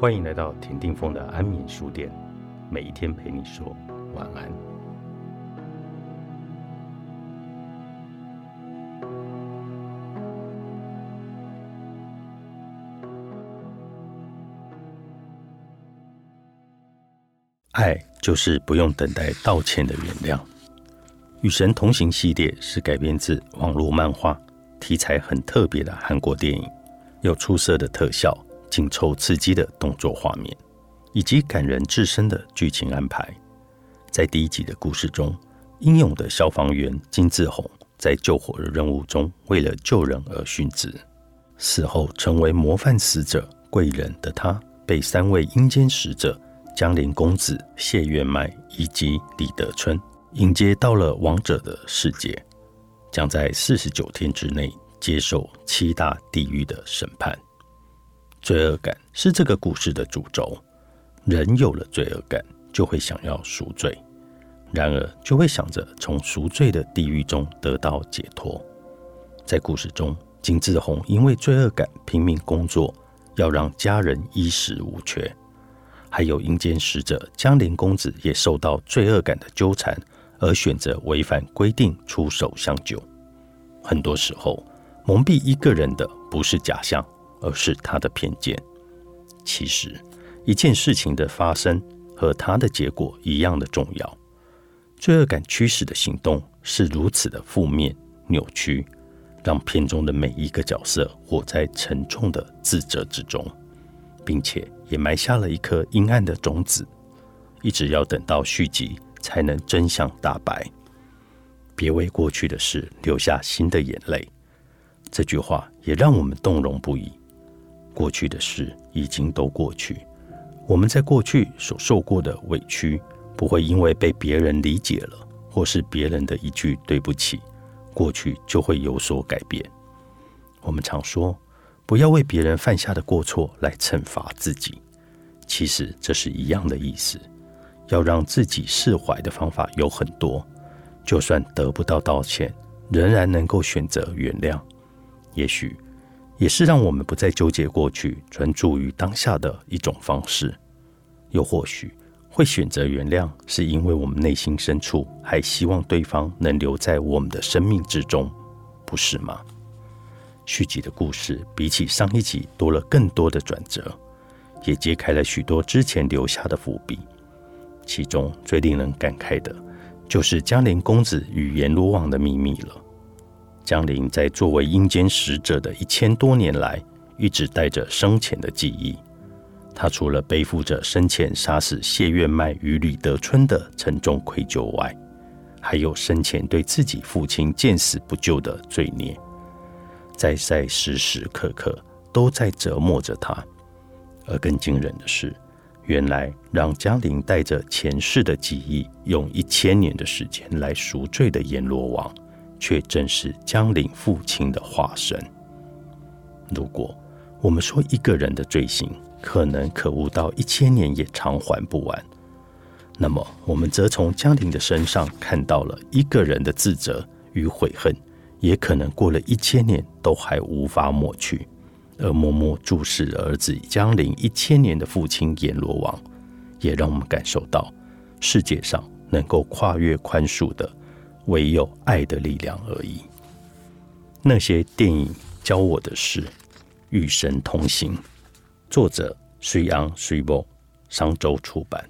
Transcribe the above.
欢迎来到田定峰的安眠书店，每一天陪你说晚安。爱就是不用等待道歉的原谅。与神同行系列是改编自网络漫画，题材很特别的韩国电影，有出色的特效、紧凑刺激的动作画面，以及感人至深的剧情安排。在第一集的故事中，英勇的消防员金志宏在救火的任务中，为了救人而殉职，死后成为模范死者贵人的他，被三位阴间使者。江陵公子谢月迈以及李德春迎接到了王者的世界，将在四十九天之内接受七大地狱的审判。罪恶感是这个故事的主轴，人有了罪恶感，就会想要赎罪，然而就会想着从赎罪的地狱中得到解脱。在故事中，金志宏因为罪恶感拼命工作，要让家人衣食无缺。还有阴间使者江陵公子也受到罪恶感的纠缠，而选择违反规定出手相救。很多时候，蒙蔽一个人的不是假象，而是他的偏见。其实，一件事情的发生和他的结果一样的重要。罪恶感驱使的行动是如此的负面扭曲，让片中的每一个角色活在沉重的自责之中。并且也埋下了一颗阴暗的种子，一直要等到续集才能真相大白。别为过去的事留下新的眼泪，这句话也让我们动容不已。过去的事已经都过去，我们在过去所受过的委屈，不会因为被别人理解了，或是别人的一句对不起，过去就会有所改变。我们常说。不要为别人犯下的过错来惩罚自己，其实这是一样的意思。要让自己释怀的方法有很多，就算得不到道歉，仍然能够选择原谅。也许也是让我们不再纠结过去，专注于当下的一种方式。又或许会选择原谅，是因为我们内心深处还希望对方能留在我们的生命之中，不是吗？续集的故事比起上一集多了更多的转折，也揭开了许多之前留下的伏笔。其中最令人感慨的，就是江陵公子与阎罗王的秘密了。江陵在作为阴间使者的一千多年来，一直带着生前的记忆。他除了背负着生前杀死谢月迈与吕德春的沉重愧疚外，还有生前对自己父亲见死不救的罪孽。在在时时刻刻都在折磨着他，而更惊人的是，原来让江陵带着前世的记忆，用一千年的时间来赎罪的阎罗王，却正是江陵父亲的化身。如果我们说一个人的罪行可能可恶到一千年也偿还不完，那么我们则从江陵的身上看到了一个人的自责与悔恨。也可能过了一千年都还无法抹去，而默默注视儿子江陵一千年的父亲阎罗王，也让我们感受到世界上能够跨越宽恕的，唯有爱的力量而已。那些电影教我的是，与神同行。作者：水阳水波，商周出版。